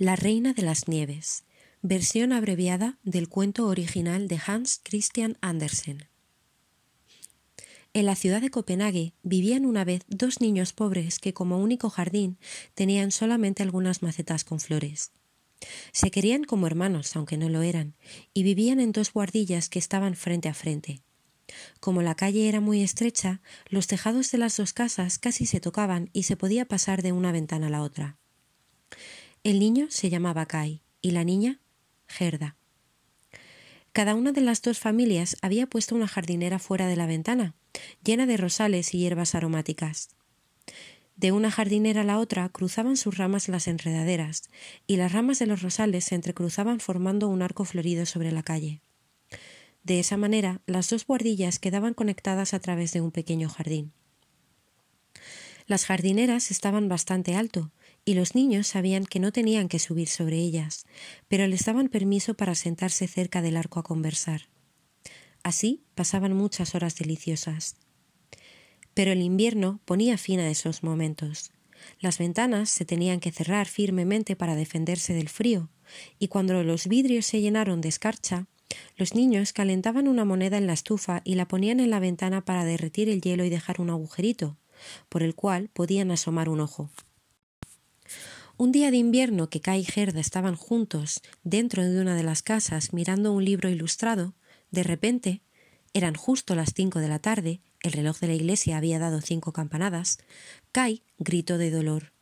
La Reina de las Nieves, versión abreviada del cuento original de Hans Christian Andersen. En la ciudad de Copenhague vivían una vez dos niños pobres que como único jardín tenían solamente algunas macetas con flores. Se querían como hermanos, aunque no lo eran, y vivían en dos guardillas que estaban frente a frente. Como la calle era muy estrecha, los tejados de las dos casas casi se tocaban y se podía pasar de una ventana a la otra. El niño se llamaba Kai y la niña Gerda. Cada una de las dos familias había puesto una jardinera fuera de la ventana, llena de rosales y hierbas aromáticas. De una jardinera a la otra cruzaban sus ramas las enredaderas, y las ramas de los rosales se entrecruzaban formando un arco florido sobre la calle. De esa manera, las dos guardillas quedaban conectadas a través de un pequeño jardín. Las jardineras estaban bastante alto, y los niños sabían que no tenían que subir sobre ellas, pero les daban permiso para sentarse cerca del arco a conversar. Así pasaban muchas horas deliciosas. Pero el invierno ponía fin a esos momentos. Las ventanas se tenían que cerrar firmemente para defenderse del frío, y cuando los vidrios se llenaron de escarcha, los niños calentaban una moneda en la estufa y la ponían en la ventana para derretir el hielo y dejar un agujerito, por el cual podían asomar un ojo. Un día de invierno que Kai y Gerda estaban juntos dentro de una de las casas mirando un libro ilustrado, de repente, eran justo las cinco de la tarde, el reloj de la iglesia había dado cinco campanadas, Kai gritó de dolor.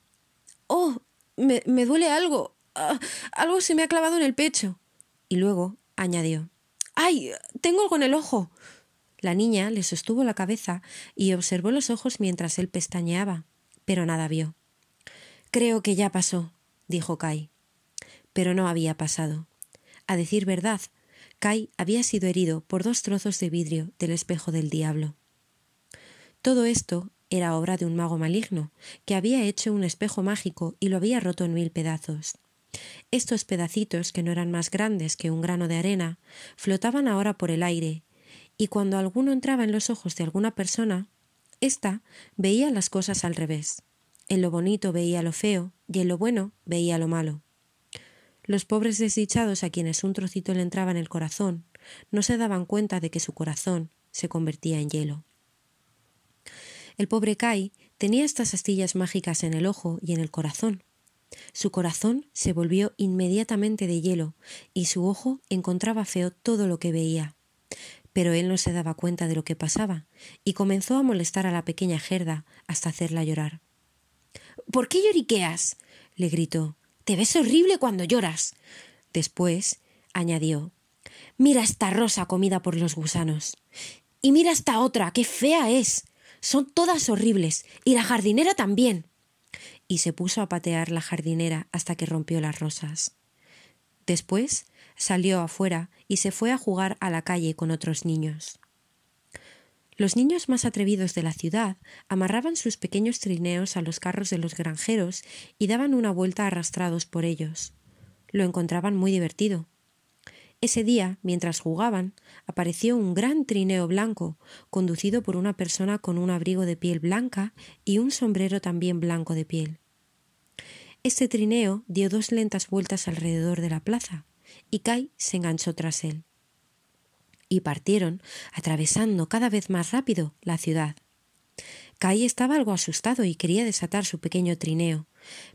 ¡Oh! Me, me duele algo. Ah, algo se me ha clavado en el pecho. Y luego añadió. ¡Ay! Tengo algo en el ojo. La niña le sostuvo la cabeza y observó los ojos mientras él pestañeaba, pero nada vio. Creo que ya pasó, dijo Kai. Pero no había pasado. A decir verdad, Kai había sido herido por dos trozos de vidrio del espejo del diablo. Todo esto era obra de un mago maligno, que había hecho un espejo mágico y lo había roto en mil pedazos. Estos pedacitos, que no eran más grandes que un grano de arena, flotaban ahora por el aire, y cuando alguno entraba en los ojos de alguna persona, ésta veía las cosas al revés. En lo bonito veía lo feo y en lo bueno veía lo malo. Los pobres desdichados a quienes un trocito le entraba en el corazón no se daban cuenta de que su corazón se convertía en hielo. El pobre Kai tenía estas astillas mágicas en el ojo y en el corazón. Su corazón se volvió inmediatamente de hielo y su ojo encontraba feo todo lo que veía. Pero él no se daba cuenta de lo que pasaba y comenzó a molestar a la pequeña Gerda hasta hacerla llorar. ¿Por qué lloriqueas? le gritó. Te ves horrible cuando lloras. Después añadió Mira esta rosa comida por los gusanos. Y mira esta otra, qué fea es. Son todas horribles. Y la jardinera también. Y se puso a patear la jardinera hasta que rompió las rosas. Después salió afuera y se fue a jugar a la calle con otros niños. Los niños más atrevidos de la ciudad amarraban sus pequeños trineos a los carros de los granjeros y daban una vuelta arrastrados por ellos. Lo encontraban muy divertido. Ese día, mientras jugaban, apareció un gran trineo blanco, conducido por una persona con un abrigo de piel blanca y un sombrero también blanco de piel. Este trineo dio dos lentas vueltas alrededor de la plaza, y Kai se enganchó tras él y partieron, atravesando cada vez más rápido la ciudad. Kai estaba algo asustado y quería desatar su pequeño trineo,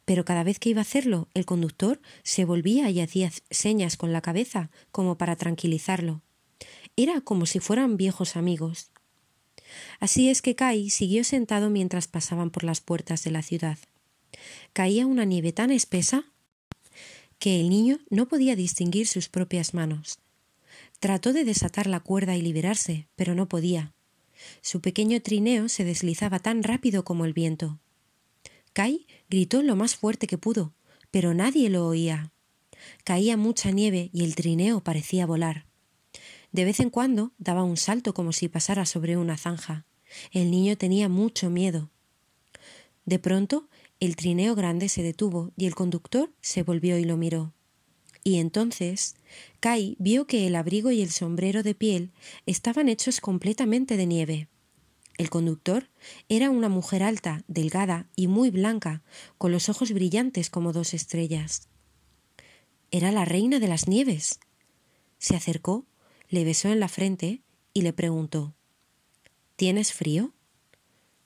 pero cada vez que iba a hacerlo, el conductor se volvía y hacía señas con la cabeza como para tranquilizarlo. Era como si fueran viejos amigos. Así es que Kai siguió sentado mientras pasaban por las puertas de la ciudad. Caía una nieve tan espesa que el niño no podía distinguir sus propias manos. Trató de desatar la cuerda y liberarse, pero no podía. Su pequeño trineo se deslizaba tan rápido como el viento. Kai gritó lo más fuerte que pudo, pero nadie lo oía. Caía mucha nieve y el trineo parecía volar. De vez en cuando daba un salto como si pasara sobre una zanja. El niño tenía mucho miedo. De pronto, el trineo grande se detuvo y el conductor se volvió y lo miró. Y entonces Kai vio que el abrigo y el sombrero de piel estaban hechos completamente de nieve. El conductor era una mujer alta, delgada y muy blanca, con los ojos brillantes como dos estrellas. Era la reina de las nieves. Se acercó, le besó en la frente y le preguntó ¿Tienes frío?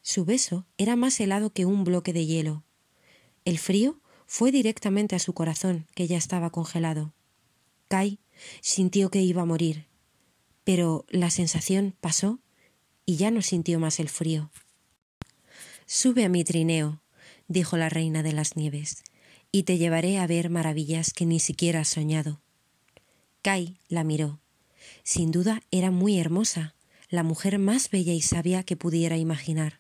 Su beso era más helado que un bloque de hielo. El frío fue directamente a su corazón, que ya estaba congelado. Kai sintió que iba a morir, pero la sensación pasó y ya no sintió más el frío. Sube a mi trineo, dijo la reina de las nieves, y te llevaré a ver maravillas que ni siquiera has soñado. Kai la miró. Sin duda era muy hermosa, la mujer más bella y sabia que pudiera imaginar.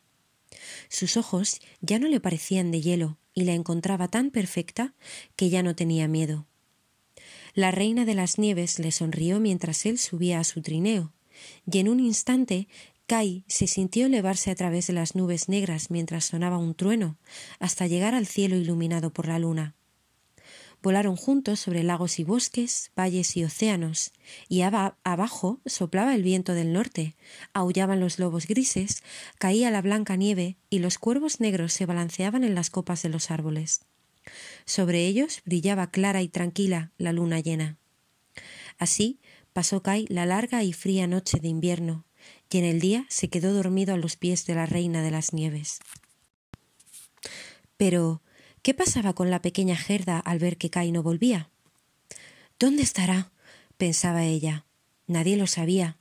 Sus ojos ya no le parecían de hielo y la encontraba tan perfecta que ya no tenía miedo. La reina de las nieves le sonrió mientras él subía a su trineo, y en un instante Kai se sintió elevarse a través de las nubes negras mientras sonaba un trueno, hasta llegar al cielo iluminado por la luna. Volaron juntos sobre lagos y bosques, valles y océanos, y abajo soplaba el viento del norte, aullaban los lobos grises, caía la blanca nieve y los cuervos negros se balanceaban en las copas de los árboles. Sobre ellos brillaba clara y tranquila la luna llena. Así pasó Kai la larga y fría noche de invierno, y en el día se quedó dormido a los pies de la reina de las nieves. Pero, ¿qué pasaba con la pequeña Gerda al ver que Kai no volvía? ¿Dónde estará? pensaba ella. Nadie lo sabía.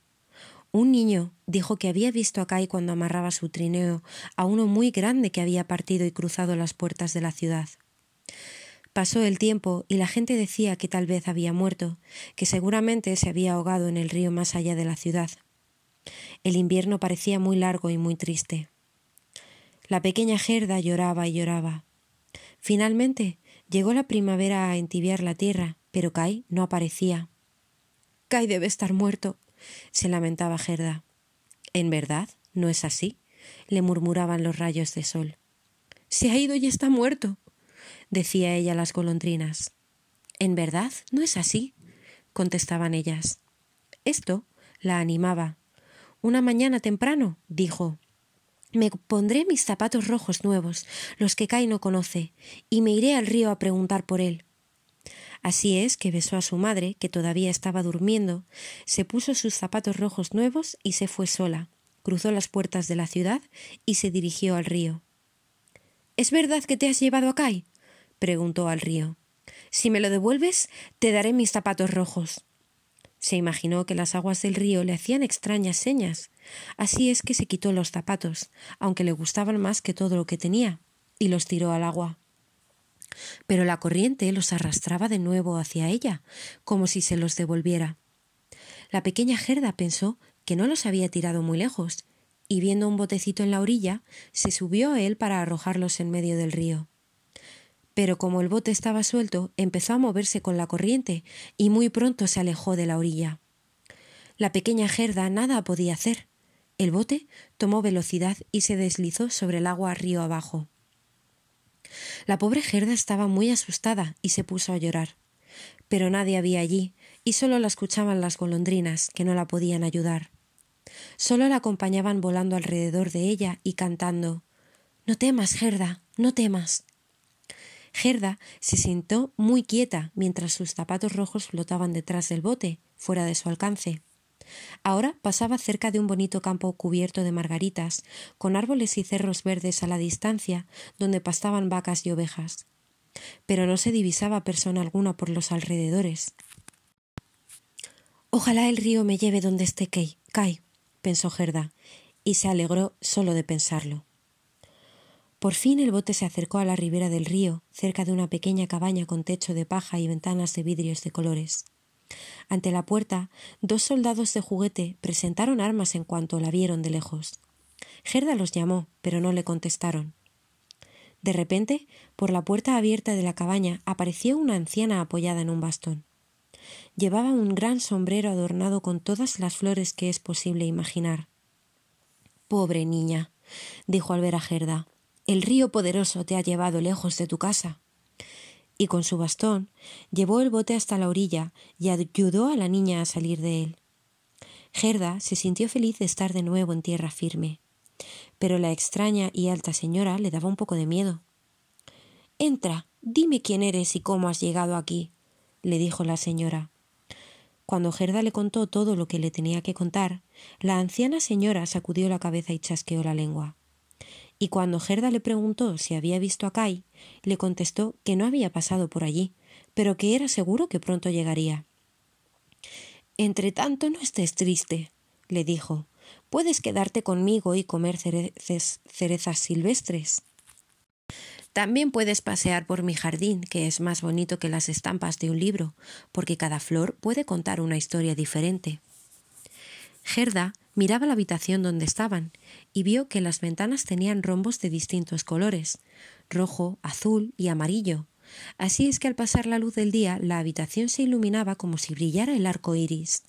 Un niño dijo que había visto a Kai cuando amarraba su trineo a uno muy grande que había partido y cruzado las puertas de la ciudad. Pasó el tiempo y la gente decía que tal vez había muerto, que seguramente se había ahogado en el río más allá de la ciudad. El invierno parecía muy largo y muy triste. La pequeña Gerda lloraba y lloraba. Finalmente llegó la primavera a entibiar la tierra, pero Kai no aparecía. Kai debe estar muerto, se lamentaba Gerda. En verdad, no es así, le murmuraban los rayos de sol. Se ha ido y está muerto, decía ella a las golondrinas. En verdad, no es así, contestaban ellas. Esto la animaba una mañana temprano, dijo me pondré mis zapatos rojos nuevos, los que Kai no conoce, y me iré al río a preguntar por él. Así es que besó a su madre, que todavía estaba durmiendo, se puso sus zapatos rojos nuevos y se fue sola, cruzó las puertas de la ciudad y se dirigió al río. ¿Es verdad que te has llevado a Kai? preguntó al río. Si me lo devuelves, te daré mis zapatos rojos. Se imaginó que las aguas del río le hacían extrañas señas. Así es que se quitó los zapatos, aunque le gustaban más que todo lo que tenía, y los tiró al agua. Pero la corriente los arrastraba de nuevo hacia ella, como si se los devolviera. La pequeña Gerda pensó que no los había tirado muy lejos, y viendo un botecito en la orilla, se subió a él para arrojarlos en medio del río pero como el bote estaba suelto, empezó a moverse con la corriente y muy pronto se alejó de la orilla. La pequeña Gerda nada podía hacer. El bote tomó velocidad y se deslizó sobre el agua río abajo. La pobre Gerda estaba muy asustada y se puso a llorar. Pero nadie había allí, y solo la escuchaban las golondrinas, que no la podían ayudar. Solo la acompañaban volando alrededor de ella y cantando No temas, Gerda, no temas. Gerda se sentó muy quieta mientras sus zapatos rojos flotaban detrás del bote, fuera de su alcance. Ahora pasaba cerca de un bonito campo cubierto de margaritas, con árboles y cerros verdes a la distancia, donde pastaban vacas y ovejas. Pero no se divisaba persona alguna por los alrededores. Ojalá el río me lleve donde esté Kai, pensó Gerda, y se alegró solo de pensarlo. Por fin el bote se acercó a la ribera del río, cerca de una pequeña cabaña con techo de paja y ventanas de vidrios de colores. Ante la puerta, dos soldados de juguete presentaron armas en cuanto la vieron de lejos. Gerda los llamó, pero no le contestaron. De repente, por la puerta abierta de la cabaña apareció una anciana apoyada en un bastón. Llevaba un gran sombrero adornado con todas las flores que es posible imaginar. Pobre niña, dijo al ver a Gerda. El río poderoso te ha llevado lejos de tu casa. Y con su bastón llevó el bote hasta la orilla y ayudó a la niña a salir de él. Gerda se sintió feliz de estar de nuevo en tierra firme, pero la extraña y alta señora le daba un poco de miedo. Entra, dime quién eres y cómo has llegado aquí, le dijo la señora. Cuando Gerda le contó todo lo que le tenía que contar, la anciana señora sacudió la cabeza y chasqueó la lengua. Y cuando Gerda le preguntó si había visto a Kai, le contestó que no había pasado por allí, pero que era seguro que pronto llegaría. Entre tanto, no estés triste, le dijo. Puedes quedarte conmigo y comer cerezas silvestres. También puedes pasear por mi jardín, que es más bonito que las estampas de un libro, porque cada flor puede contar una historia diferente. Gerda miraba la habitación donde estaban y vio que las ventanas tenían rombos de distintos colores rojo, azul y amarillo. Así es que al pasar la luz del día la habitación se iluminaba como si brillara el arco iris.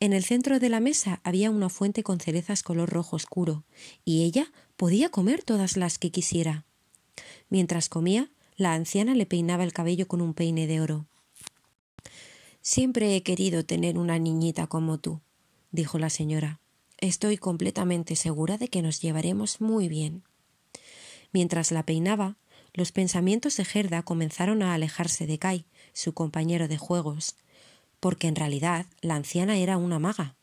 En el centro de la mesa había una fuente con cerezas color rojo oscuro, y ella podía comer todas las que quisiera. Mientras comía, la anciana le peinaba el cabello con un peine de oro. Siempre he querido tener una niñita como tú, dijo la señora. Estoy completamente segura de que nos llevaremos muy bien. Mientras la peinaba, los pensamientos de Gerda comenzaron a alejarse de Kai, su compañero de juegos, porque en realidad la anciana era una maga.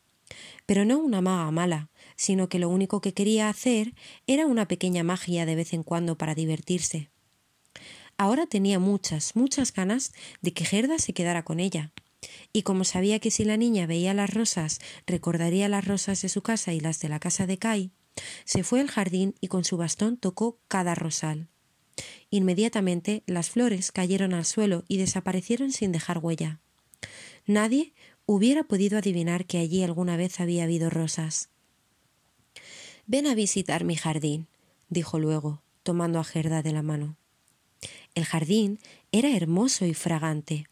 Pero no una maga mala, sino que lo único que quería hacer era una pequeña magia de vez en cuando para divertirse. Ahora tenía muchas, muchas ganas de que Gerda se quedara con ella. Y como sabía que si la niña veía las rosas recordaría las rosas de su casa y las de la casa de Kai, se fue al jardín y con su bastón tocó cada rosal. Inmediatamente las flores cayeron al suelo y desaparecieron sin dejar huella. Nadie hubiera podido adivinar que allí alguna vez había habido rosas. Ven a visitar mi jardín, dijo luego, tomando a Gerda de la mano. El jardín era hermoso y fragante.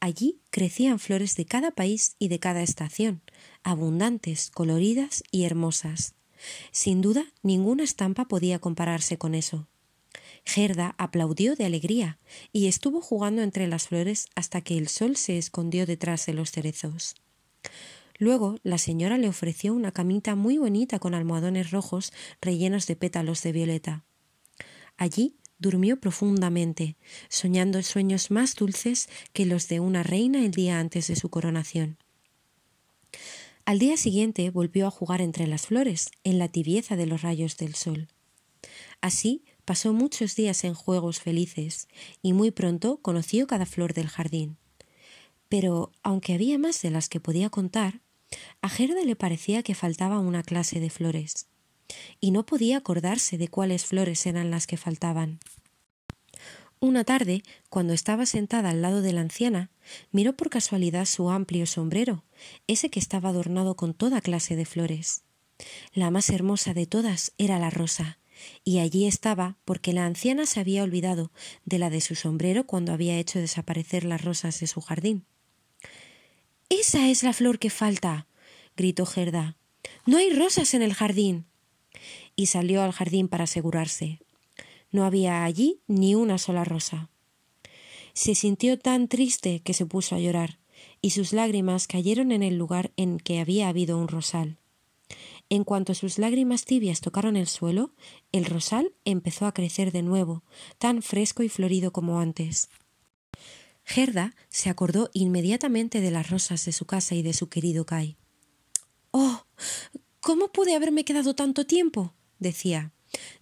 Allí crecían flores de cada país y de cada estación, abundantes, coloridas y hermosas. Sin duda, ninguna estampa podía compararse con eso. Gerda aplaudió de alegría y estuvo jugando entre las flores hasta que el sol se escondió detrás de los cerezos. Luego la señora le ofreció una camita muy bonita con almohadones rojos rellenos de pétalos de violeta. Allí durmió profundamente, soñando sueños más dulces que los de una reina el día antes de su coronación. Al día siguiente volvió a jugar entre las flores, en la tibieza de los rayos del sol. Así pasó muchos días en juegos felices, y muy pronto conoció cada flor del jardín. Pero, aunque había más de las que podía contar, a Gerda le parecía que faltaba una clase de flores, y no podía acordarse de cuáles flores eran las que faltaban. Una tarde, cuando estaba sentada al lado de la anciana, miró por casualidad su amplio sombrero, ese que estaba adornado con toda clase de flores. La más hermosa de todas era la rosa, y allí estaba porque la anciana se había olvidado de la de su sombrero cuando había hecho desaparecer las rosas de su jardín. Esa es la flor que falta. gritó Gerda. No hay rosas en el jardín. Y salió al jardín para asegurarse. No había allí ni una sola rosa. Se sintió tan triste que se puso a llorar, y sus lágrimas cayeron en el lugar en que había habido un rosal. En cuanto sus lágrimas tibias tocaron el suelo, el rosal empezó a crecer de nuevo, tan fresco y florido como antes. Gerda se acordó inmediatamente de las rosas de su casa y de su querido Kai. Oh. ¿Cómo pude haberme quedado tanto tiempo? decía.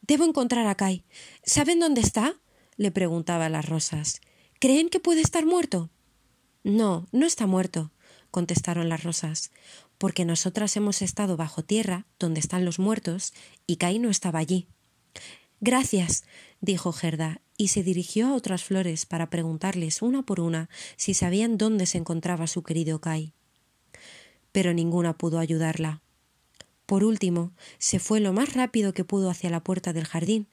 Debo encontrar a Kai. ¿Saben dónde está? le preguntaba a las rosas. ¿Creen que puede estar muerto? No, no está muerto, contestaron las rosas, porque nosotras hemos estado bajo tierra, donde están los muertos, y Kai no estaba allí. Gracias, dijo Gerda, y se dirigió a otras flores para preguntarles una por una si sabían dónde se encontraba su querido Kai. Pero ninguna pudo ayudarla. Por último, se fue lo más rápido que pudo hacia la puerta del jardín,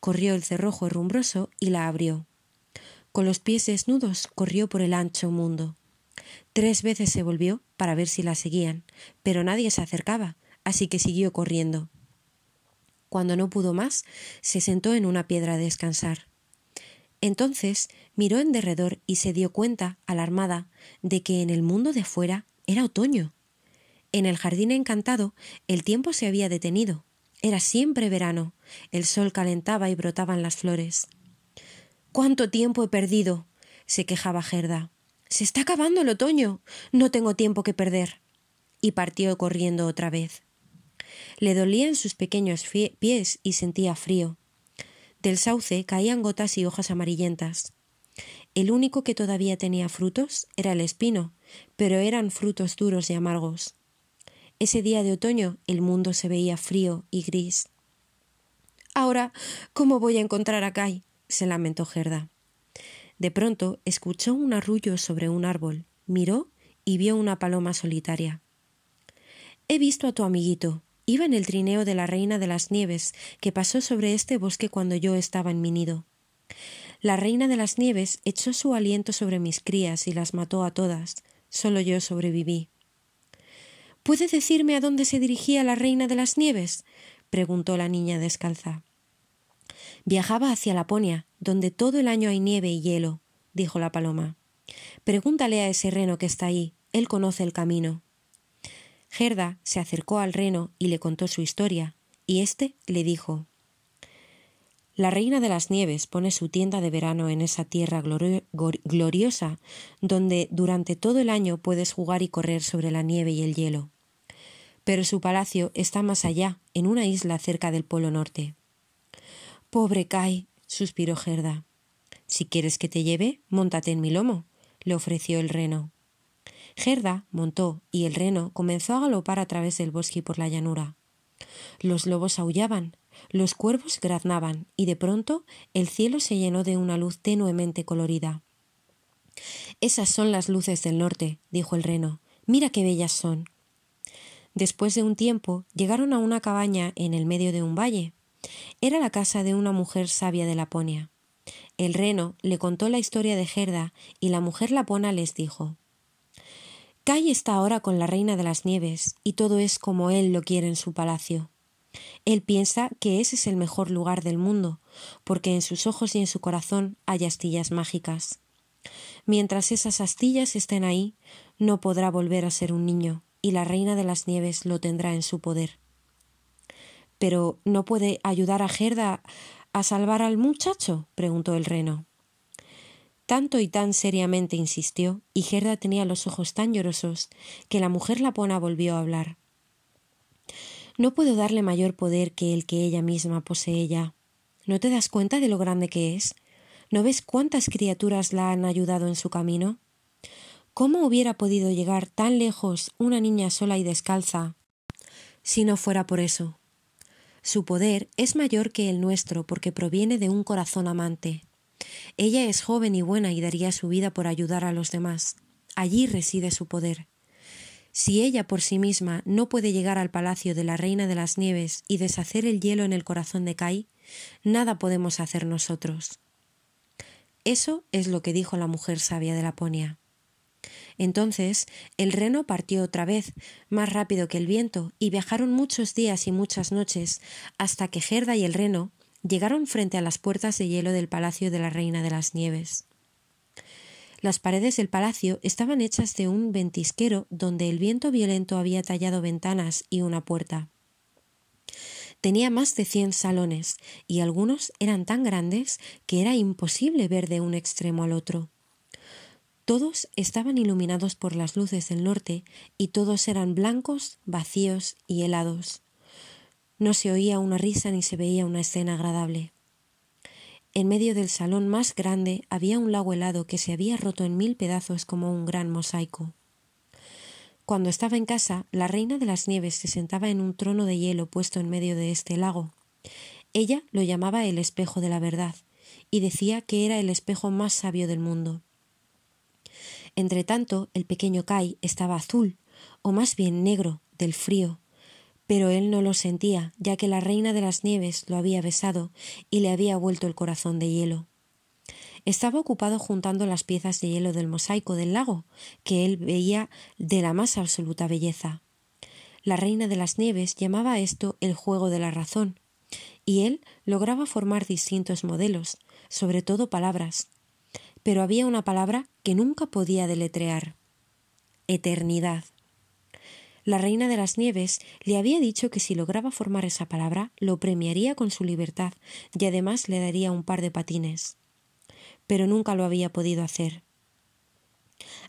corrió el cerrojo herrumbroso y la abrió. Con los pies desnudos corrió por el ancho mundo. Tres veces se volvió para ver si la seguían, pero nadie se acercaba, así que siguió corriendo. Cuando no pudo más, se sentó en una piedra a descansar. Entonces miró en derredor y se dio cuenta, alarmada, de que en el mundo de fuera era otoño. En el jardín encantado el tiempo se había detenido. Era siempre verano. El sol calentaba y brotaban las flores. ¿Cuánto tiempo he perdido? se quejaba Gerda. Se está acabando el otoño. No tengo tiempo que perder. Y partió corriendo otra vez. Le dolían sus pequeños pies y sentía frío. Del sauce caían gotas y hojas amarillentas. El único que todavía tenía frutos era el espino, pero eran frutos duros y amargos. Ese día de otoño el mundo se veía frío y gris. Ahora, ¿cómo voy a encontrar a Kai? se lamentó Gerda. De pronto escuchó un arrullo sobre un árbol, miró y vio una paloma solitaria. He visto a tu amiguito. Iba en el trineo de la reina de las nieves, que pasó sobre este bosque cuando yo estaba en mi nido. La reina de las nieves echó su aliento sobre mis crías y las mató a todas. Solo yo sobreviví. ¿Puede decirme a dónde se dirigía la reina de las nieves? preguntó la niña descalza. Viajaba hacia Laponia, donde todo el año hay nieve y hielo, dijo la paloma. Pregúntale a ese reno que está ahí, él conoce el camino. Gerda se acercó al reno y le contó su historia, y éste le dijo La reina de las nieves pone su tienda de verano en esa tierra gloriosa, donde durante todo el año puedes jugar y correr sobre la nieve y el hielo. Pero su palacio está más allá, en una isla cerca del Polo Norte. Pobre Kai, suspiró Gerda. Si quieres que te lleve, móntate en mi lomo, le ofreció el reno. Gerda montó y el reno comenzó a galopar a través del bosque y por la llanura. Los lobos aullaban, los cuervos graznaban y de pronto el cielo se llenó de una luz tenuemente colorida. Esas son las luces del norte, dijo el reno. Mira qué bellas son. Después de un tiempo llegaron a una cabaña en el medio de un valle. Era la casa de una mujer sabia de Laponia. El reno le contó la historia de Gerda y la mujer lapona les dijo Kai está ahora con la reina de las nieves y todo es como él lo quiere en su palacio. Él piensa que ese es el mejor lugar del mundo, porque en sus ojos y en su corazón hay astillas mágicas. Mientras esas astillas estén ahí, no podrá volver a ser un niño, y la reina de las nieves lo tendrá en su poder. Pero ¿no puede ayudar a Gerda a salvar al muchacho? preguntó el reno. Tanto y tan seriamente insistió, y Gerda tenía los ojos tan llorosos, que la mujer lapona volvió a hablar. No puedo darle mayor poder que el que ella misma posee ya. ¿No te das cuenta de lo grande que es? ¿No ves cuántas criaturas la han ayudado en su camino? ¿Cómo hubiera podido llegar tan lejos una niña sola y descalza si no fuera por eso? Su poder es mayor que el nuestro porque proviene de un corazón amante. Ella es joven y buena y daría su vida por ayudar a los demás. Allí reside su poder. Si ella por sí misma no puede llegar al palacio de la Reina de las Nieves y deshacer el hielo en el corazón de Kai, nada podemos hacer nosotros. Eso es lo que dijo la mujer sabia de Laponia. Entonces el reno partió otra vez, más rápido que el viento, y viajaron muchos días y muchas noches, hasta que Gerda y el reno llegaron frente a las puertas de hielo del palacio de la Reina de las Nieves. Las paredes del palacio estaban hechas de un ventisquero donde el viento violento había tallado ventanas y una puerta. Tenía más de cien salones, y algunos eran tan grandes que era imposible ver de un extremo al otro. Todos estaban iluminados por las luces del norte y todos eran blancos, vacíos y helados. No se oía una risa ni se veía una escena agradable. En medio del salón más grande había un lago helado que se había roto en mil pedazos como un gran mosaico. Cuando estaba en casa, la reina de las nieves se sentaba en un trono de hielo puesto en medio de este lago. Ella lo llamaba el espejo de la verdad, y decía que era el espejo más sabio del mundo. Entretanto, el pequeño Kai estaba azul, o más bien negro, del frío, pero él no lo sentía, ya que la reina de las nieves lo había besado y le había vuelto el corazón de hielo. Estaba ocupado juntando las piezas de hielo del mosaico del lago, que él veía de la más absoluta belleza. La reina de las nieves llamaba a esto el juego de la razón, y él lograba formar distintos modelos, sobre todo palabras, pero había una palabra que nunca podía deletrear. Eternidad. La reina de las nieves le había dicho que si lograba formar esa palabra, lo premiaría con su libertad y además le daría un par de patines. Pero nunca lo había podido hacer.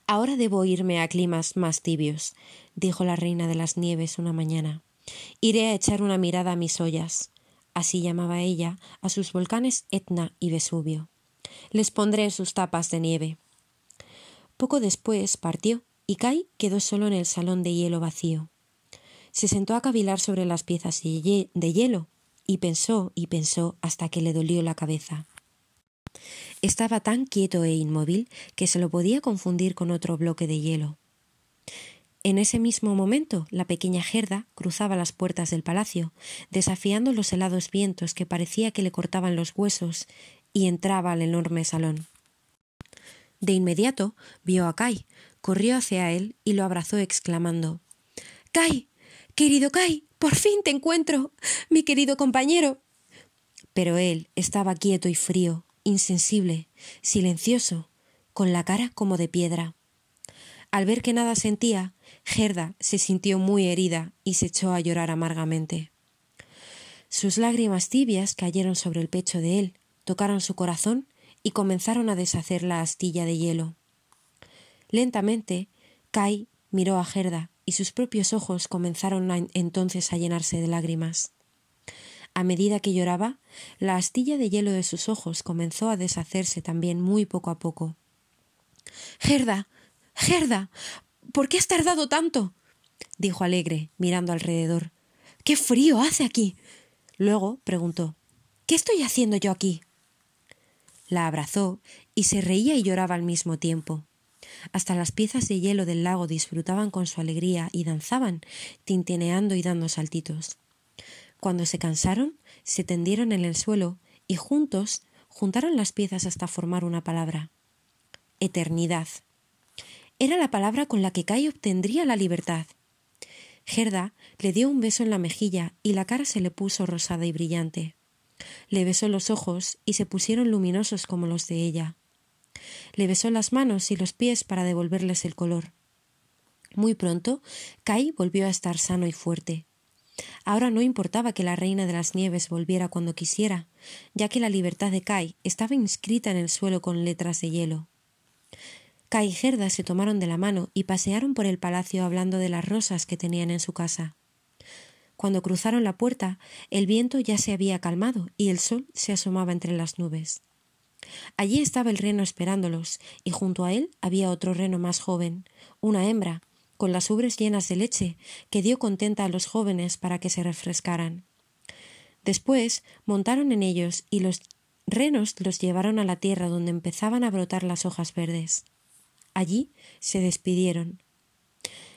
Ahora debo irme a climas más tibios, dijo la reina de las nieves una mañana. Iré a echar una mirada a mis ollas. Así llamaba ella a sus volcanes Etna y Vesubio. Les pondré sus tapas de nieve. Poco después partió y Kai quedó solo en el salón de hielo vacío. Se sentó a cavilar sobre las piezas de hielo y pensó y pensó hasta que le dolió la cabeza. Estaba tan quieto e inmóvil que se lo podía confundir con otro bloque de hielo. En ese mismo momento, la pequeña Gerda cruzaba las puertas del palacio, desafiando los helados vientos que parecía que le cortaban los huesos, y entraba al enorme salón. De inmediato vio a Kai, corrió hacia él y lo abrazó exclamando Kai. Querido Kai. Por fin te encuentro. mi querido compañero. Pero él estaba quieto y frío, insensible, silencioso, con la cara como de piedra. Al ver que nada sentía, Gerda se sintió muy herida y se echó a llorar amargamente. Sus lágrimas tibias cayeron sobre el pecho de él, tocaron su corazón y comenzaron a deshacer la astilla de hielo. Lentamente, Kai miró a Gerda y sus propios ojos comenzaron entonces a llenarse de lágrimas. A medida que lloraba, la astilla de hielo de sus ojos comenzó a deshacerse también muy poco a poco. Gerda. Gerda. ¿Por qué has tardado tanto? dijo alegre, mirando alrededor. ¡Qué frío hace aquí! Luego preguntó ¿Qué estoy haciendo yo aquí? La abrazó y se reía y lloraba al mismo tiempo. Hasta las piezas de hielo del lago disfrutaban con su alegría y danzaban, tintineando y dando saltitos. Cuando se cansaron, se tendieron en el suelo y juntos juntaron las piezas hasta formar una palabra. Eternidad. Era la palabra con la que Kai obtendría la libertad. Gerda le dio un beso en la mejilla y la cara se le puso rosada y brillante. Le besó los ojos y se pusieron luminosos como los de ella. Le besó las manos y los pies para devolverles el color. Muy pronto, Kai volvió a estar sano y fuerte. Ahora no importaba que la reina de las nieves volviera cuando quisiera, ya que la libertad de Kai estaba inscrita en el suelo con letras de hielo. Kai y Gerda se tomaron de la mano y pasearon por el palacio hablando de las rosas que tenían en su casa. Cuando cruzaron la puerta, el viento ya se había calmado y el sol se asomaba entre las nubes. Allí estaba el reno esperándolos, y junto a él había otro reno más joven, una hembra, con las ubres llenas de leche, que dio contenta a los jóvenes para que se refrescaran. Después montaron en ellos y los renos los llevaron a la tierra donde empezaban a brotar las hojas verdes. Allí se despidieron.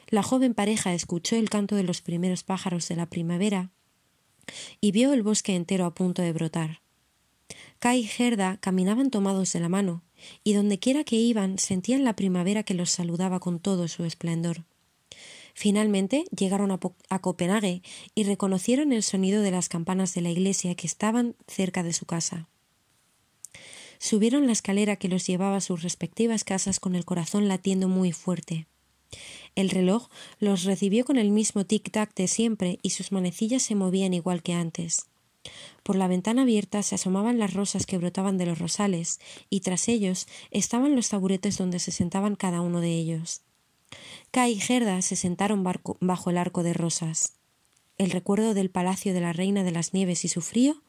La joven pareja escuchó el canto de los primeros pájaros de la primavera y vio el bosque entero a punto de brotar. Kai y Gerda caminaban tomados de la mano, y dondequiera que iban sentían la primavera que los saludaba con todo su esplendor. Finalmente llegaron a, Copenhague y reconocieron el sonido de las campanas de la iglesia que estaban cerca de su casa. Subieron la escalera que los llevaba a sus respectivas casas con el corazón latiendo muy fuerte. El reloj los recibió con el mismo tic-tac de siempre y sus manecillas se movían igual que antes. Por la ventana abierta se asomaban las rosas que brotaban de los rosales, y tras ellos estaban los taburetes donde se sentaban cada uno de ellos. Kai y Gerda se sentaron bajo el arco de rosas. El recuerdo del palacio de la reina de las nieves y su frío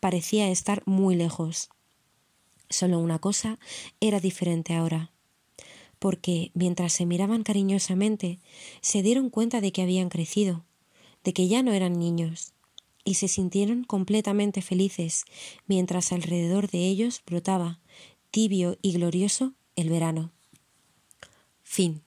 parecía estar muy lejos. Solo una cosa era diferente ahora, porque mientras se miraban cariñosamente, se dieron cuenta de que habían crecido, de que ya no eran niños, y se sintieron completamente felices, mientras alrededor de ellos brotaba, tibio y glorioso, el verano. Fin.